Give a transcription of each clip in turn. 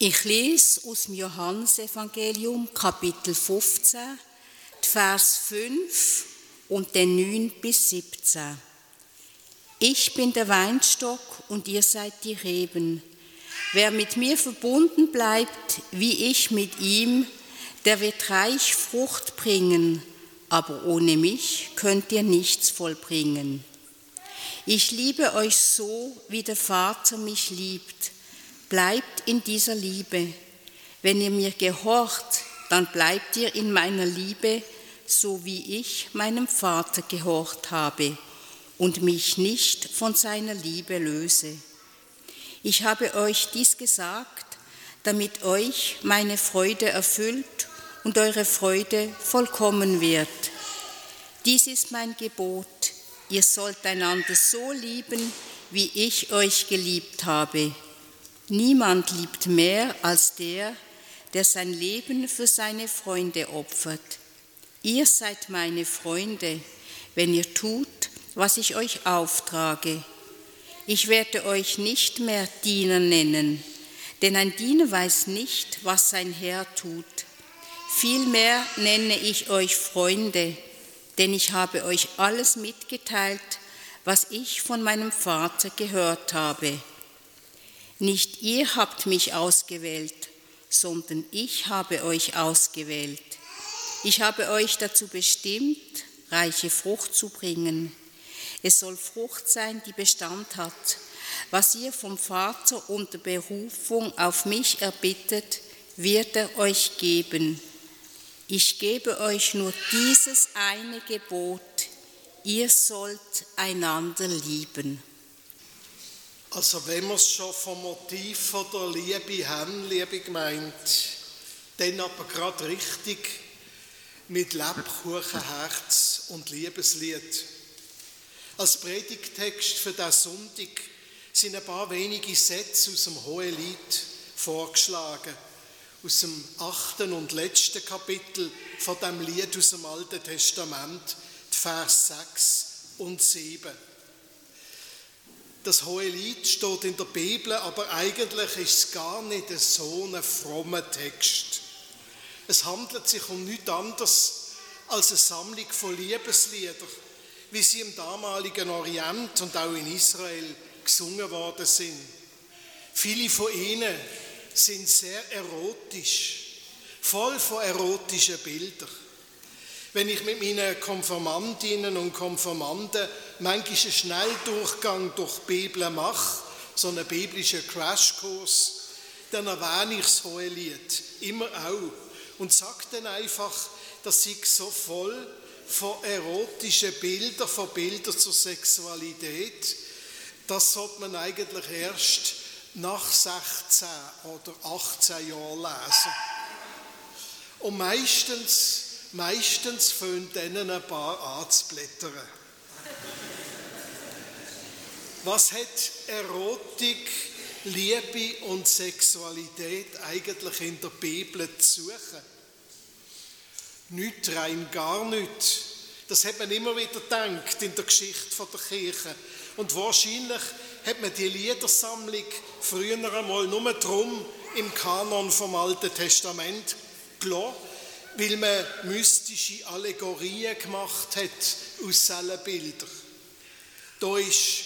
Ich lese aus dem Johannesevangelium Kapitel 15, Vers 5 und den 9 bis 17. Ich bin der Weinstock und ihr seid die Reben. Wer mit mir verbunden bleibt, wie ich mit ihm, der wird reich Frucht bringen, aber ohne mich könnt ihr nichts vollbringen. Ich liebe euch so, wie der Vater mich liebt Bleibt in dieser Liebe. Wenn ihr mir gehorcht, dann bleibt ihr in meiner Liebe, so wie ich meinem Vater gehorcht habe und mich nicht von seiner Liebe löse. Ich habe euch dies gesagt, damit euch meine Freude erfüllt und eure Freude vollkommen wird. Dies ist mein Gebot. Ihr sollt einander so lieben, wie ich euch geliebt habe. Niemand liebt mehr als der, der sein Leben für seine Freunde opfert. Ihr seid meine Freunde, wenn ihr tut, was ich euch auftrage. Ich werde euch nicht mehr Diener nennen, denn ein Diener weiß nicht, was sein Herr tut. Vielmehr nenne ich euch Freunde, denn ich habe euch alles mitgeteilt, was ich von meinem Vater gehört habe. Nicht ihr habt mich ausgewählt, sondern ich habe euch ausgewählt. Ich habe euch dazu bestimmt, reiche Frucht zu bringen. Es soll Frucht sein, die Bestand hat. Was ihr vom Vater unter Berufung auf mich erbittet, wird er euch geben. Ich gebe euch nur dieses eine Gebot, ihr sollt einander lieben. Also wenn wir es schon vom Motiv von der Liebe haben, liebe Gemeinde, dann aber gerade richtig mit Lebkuchenherz und Liebeslied. Als Predigtext für den Sonntag sind ein paar wenige Sätze aus dem Hohelied vorgeschlagen, aus dem achten und letzten Kapitel von dem Lied aus dem Alten Testament, die Vers 6 und 7. Das hohe Lied steht in der Bibel, aber eigentlich ist es gar nicht so ein frommer Text. Es handelt sich um nichts anderes als eine Sammlung von Liebesliedern, wie sie im damaligen Orient und auch in Israel gesungen worden sind. Viele von ihnen sind sehr erotisch, voll von erotischen Bildern. Wenn ich mit meinen Konformantinnen und Konformanten manchmal einen Schnelldurchgang durch die Bibel mache, so einen biblischen Crashkurs, dann erwähne ich das Hohelied immer auch und sage dann einfach, dass ich so voll von erotischen Bildern, von Bildern zur Sexualität, das sollte man eigentlich erst nach 16 oder 18 Jahren lesen. Und meistens Meistens fängt denen ein paar anzublättern. Was hat Erotik, Liebe und Sexualität eigentlich in der Bibel zu suchen? Nicht rein gar nicht. Das hat man immer wieder gedacht in der Geschichte der Kirche. Und wahrscheinlich hat man die Liedersammlung früher einmal nur drum im Kanon vom Alten Testament gelassen, weil man mystische Allegorien gemacht hat aus solchen Bildern. Da ist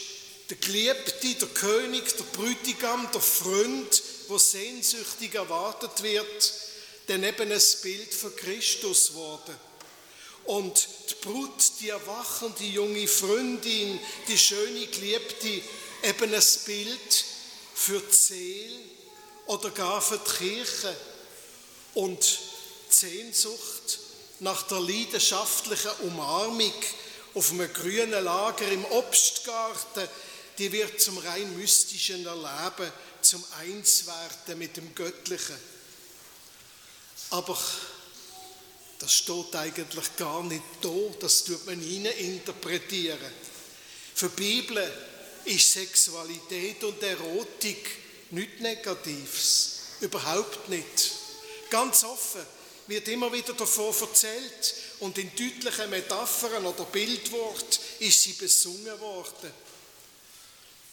der Geliebte, der König, der Brütigam, der Freund, wo sehnsüchtig erwartet wird, dann eben ein Bild für Christus geworden. Und die Brut, die erwachende junge Freundin, die schöne Geliebte, eben ein Bild für die Seele oder gar für die Kirche. Und Sehnsucht nach der leidenschaftlichen Umarmung auf einem grünen Lager im Obstgarten, die wird zum rein mystischen Erleben, zum Einswerden mit dem Göttlichen. Aber das steht eigentlich gar nicht da, das tut man hinein interpretieren. Für die Bibel ist Sexualität und Erotik nichts Negatives, überhaupt nicht. Ganz offen wird immer wieder davon erzählt und in deutlichen Metaphern oder Bildwort ist sie besungen worden.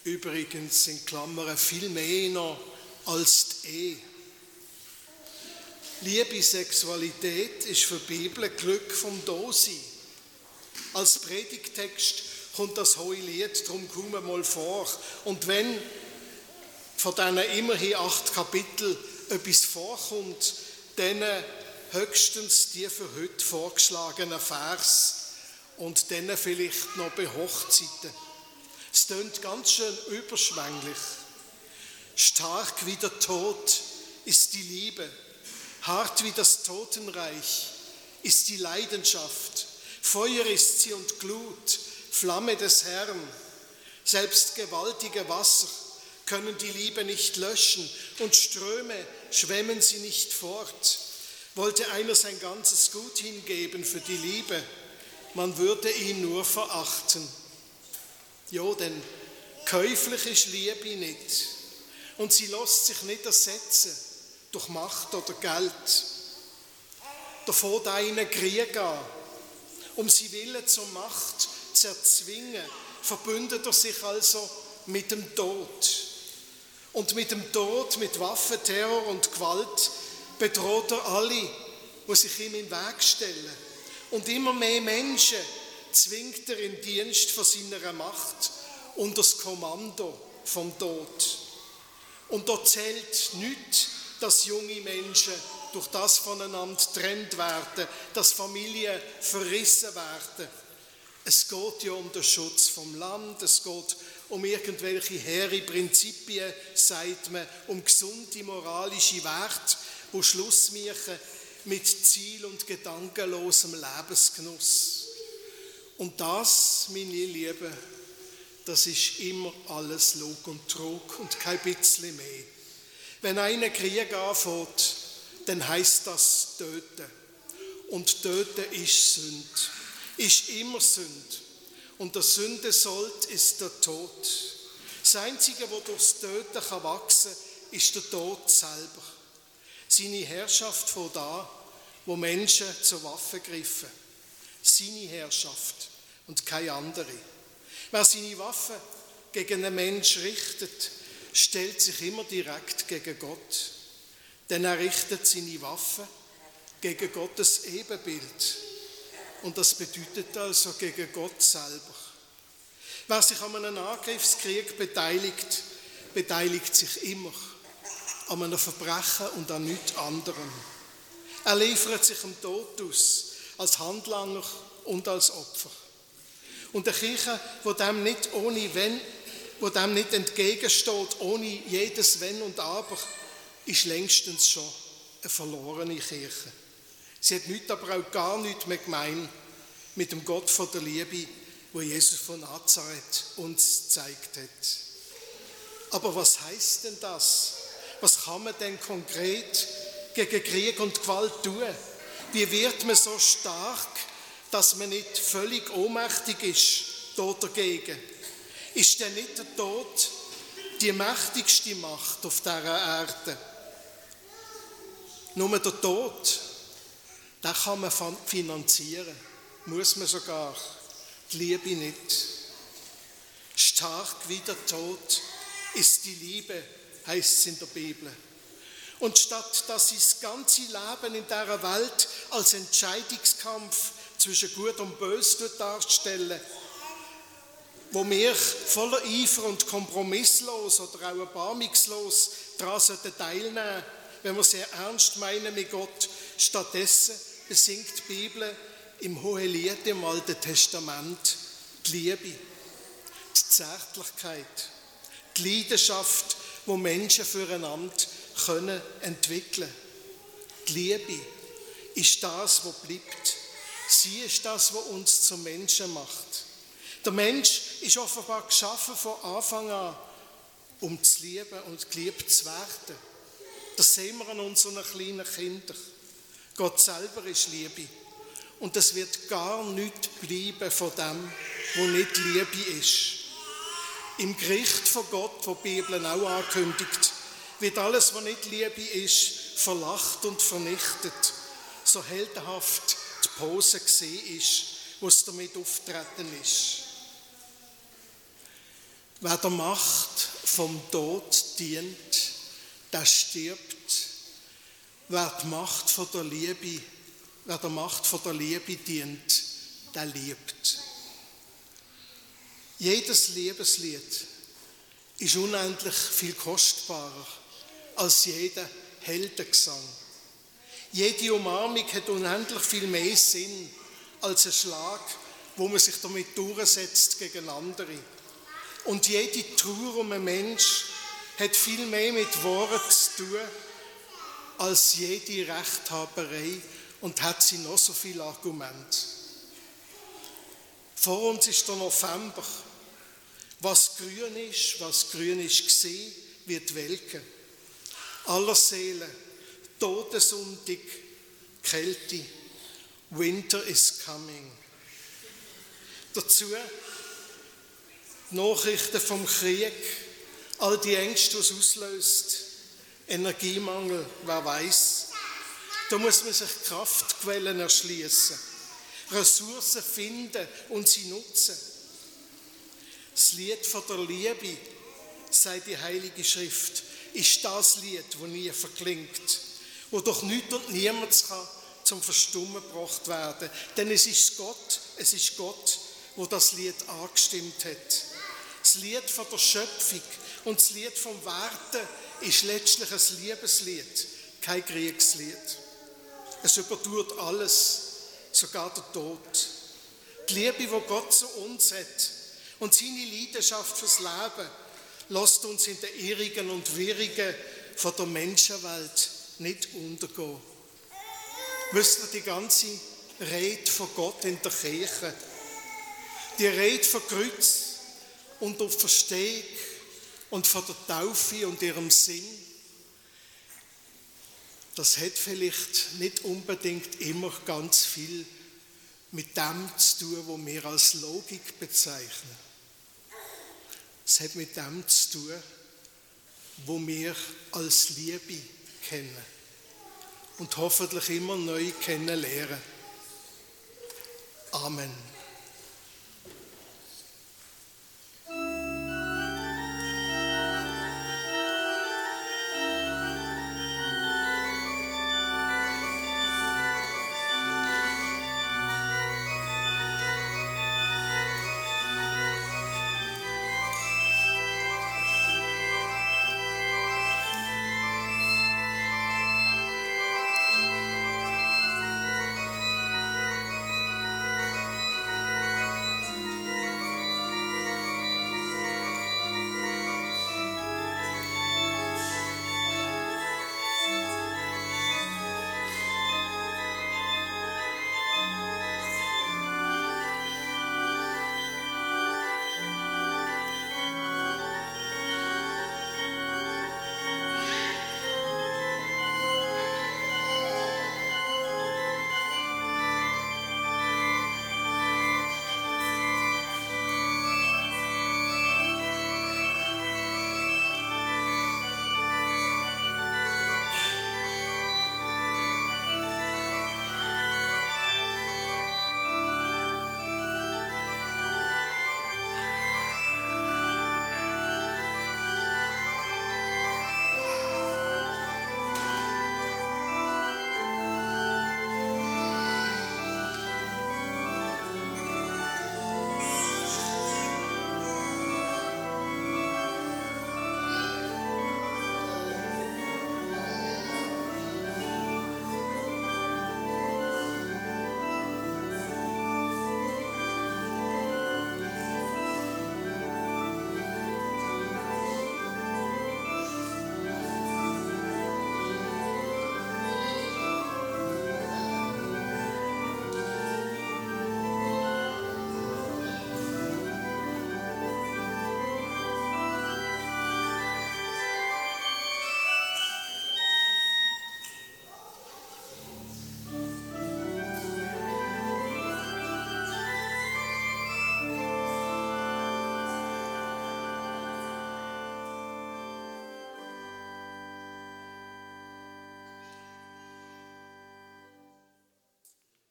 Übrigens in Klammern viel mehr noch als die Ehe. Liebe, Sexualität ist für die Bibel Glück vom Dosi. Als Predigtext kommt das hohe Lied darum kaum mal vor. Und wenn von diesen immerhin acht Kapitel etwas vorkommt, dann höchstens die für heute vorgeschlagenen Vers und dann vielleicht noch bei Hochzeiten. Es tönt ganz schön überschwänglich. Stark wie der Tod ist die Liebe, hart wie das Totenreich ist die Leidenschaft, Feuer ist sie und Glut, Flamme des Herrn. Selbst gewaltige Wasser können die Liebe nicht löschen und Ströme schwemmen sie nicht fort. Wollte einer sein ganzes Gut hingeben für die Liebe, man würde ihn nur verachten. Ja, denn käuflich ist Liebe nicht und sie lässt sich nicht ersetzen durch Macht oder Geld. Davor einen Krieg an, um sie Wille zur Macht zu erzwingen, verbündet er sich also mit dem Tod. Und mit dem Tod, mit Waffen, Terror und Gewalt bedroht er alle, die sich ihm in den Weg stellen. Und immer mehr Menschen zwingt er in Dienst von seiner Macht und das Kommando vom Tod. Und da zählt nicht, dass junge Menschen durch das voneinander getrennt werden, dass Familien verrissen werden. Es geht ja um den Schutz vom Land, es geht um irgendwelche hehre Prinzipien, sagt man, um gesunde moralische Werte, wo Schluss machen mit Ziel und gedankenlosem Lebensgenuss. Und das, meine Lieben, das ist immer alles Lug und Trug und kein bisschen mehr. Wenn einer Krieg anfängt, dann heißt das töten. Und töten ist Sünd, ist immer Sünd. Und der Sünde sollt ist der Tod. Das Einzige, was durchs Töten wachsen kann, ist der Tod selber. Seine Herrschaft von da, wo Menschen zur Waffe griffen. Seine Herrschaft und keine andere. Wer seine Waffe gegen einen Menschen richtet, stellt sich immer direkt gegen Gott. Denn er richtet seine Waffe gegen Gottes Ebenbild. Und das bedeutet also gegen Gott selber. Wer sich an einem Angriffskrieg beteiligt, beteiligt sich immer an einem Verbrechen und an nichts anderem. Er liefert sich dem Tod aus, als Handlanger und als Opfer. Und der Kirche, wo dem nicht ohne Wenn, wo dem nicht entgegensteht, ohne jedes Wenn und Aber, ist längstens schon eine verlorene Kirche. Sie hat nichts, aber auch gar nichts mehr gemein mit dem Gott von der Liebe, wo Jesus von Nazareth uns gezeigt hat. Aber was heißt denn das? Was kann man denn konkret gegen Krieg und Gewalt tun? Wie wird man so stark, dass man nicht völlig ohnmächtig ist dort dagegen? Ist denn nicht der Tod die mächtigste Macht auf dieser Erde? Nur der Tod, den kann man finanzieren, muss man sogar, die Liebe nicht. Stark wie der Tod ist die Liebe, heißt es in der Bibel. Und statt dass sie das ganze Leben in dieser Welt als Entscheidungskampf zwischen Gut und Böse darstellen, wo wir voller Eifer und kompromisslos oder auch erbarmungslos daran teilnehmen wenn wir sehr ernst meinen mit Gott. Stattdessen besingt die Bibel im Hohelied im Alten Testament die Liebe, die Zärtlichkeit, die Leidenschaft, wo Menschen füreinander können entwickeln. Die Liebe ist das, was bleibt. Sie ist das, was uns zum Menschen macht. Der Mensch ist offenbar geschaffen von Anfang an, um zu lieben und geliebt zu werden. Das sehen wir an unseren kleinen Kindern. Gott selber ist Liebe. Und es wird gar nichts bleiben von dem, wo nicht Liebe ist. Im Gericht von Gott, wo die Bibel auch ankündigt, wird alles, was nicht Liebe ist, verlacht und vernichtet. So heldenhaft die Pose gesehen ist, was damit auftreten ist. Wer der Macht vom Tod dient, der stirbt wer die Macht von der Liebe, wer der Macht von der Liebe dient, der liebt. Jedes Liebeslied ist unendlich viel kostbarer als jeder Heldengesang. Jede Umarmung hat unendlich viel mehr Sinn als ein Schlag, wo man sich damit durchsetzt gegen andere. Und jede Trauer um einen Mensch hat viel mehr mit Worten zu tun als jede Rechthaberei und hat sie noch so viele Argumente. Vor uns ist der November. Was grün ist, was grün ist gesehen, wird welken. Aller Seelen, Todessundig, Kälte, Winter is coming. Dazu die Nachrichten vom Krieg, all die Ängste, die es auslöst, Energiemangel, wer weiß. Da muss man sich Kraftquellen erschließen, Ressourcen finden und sie nutzen. Das Lied von der Liebe, sagt die Heilige Schrift, ist das Lied, wo nie verklingt, wo doch nichts und niemand kann zum Verstummen gebracht werden. Denn es ist Gott, es ist Gott, wo das Lied angestimmt hat. Das Lied von der Schöpfung und das Lied vom Warten ist letztlich ein Liebeslied, kein Kriegslied. Es übertut alles, sogar der Tod. Die Liebe, die Gott zu uns hat und seine Leidenschaft fürs Leben, lasst uns in der irrigen und wirrigen von der Menschenwelt nicht untergehen. Wisst ihr, die ganze Rede von Gott in der Kirche, die Rede von Kreuz und der Verstehung und von der Taufe und ihrem Sinn, das hat vielleicht nicht unbedingt immer ganz viel mit dem zu tun, was wir als Logik bezeichnen. Es hat mit dem zu tun, wo wir als Liebe kennen und hoffentlich immer neu kennenlernen. Amen.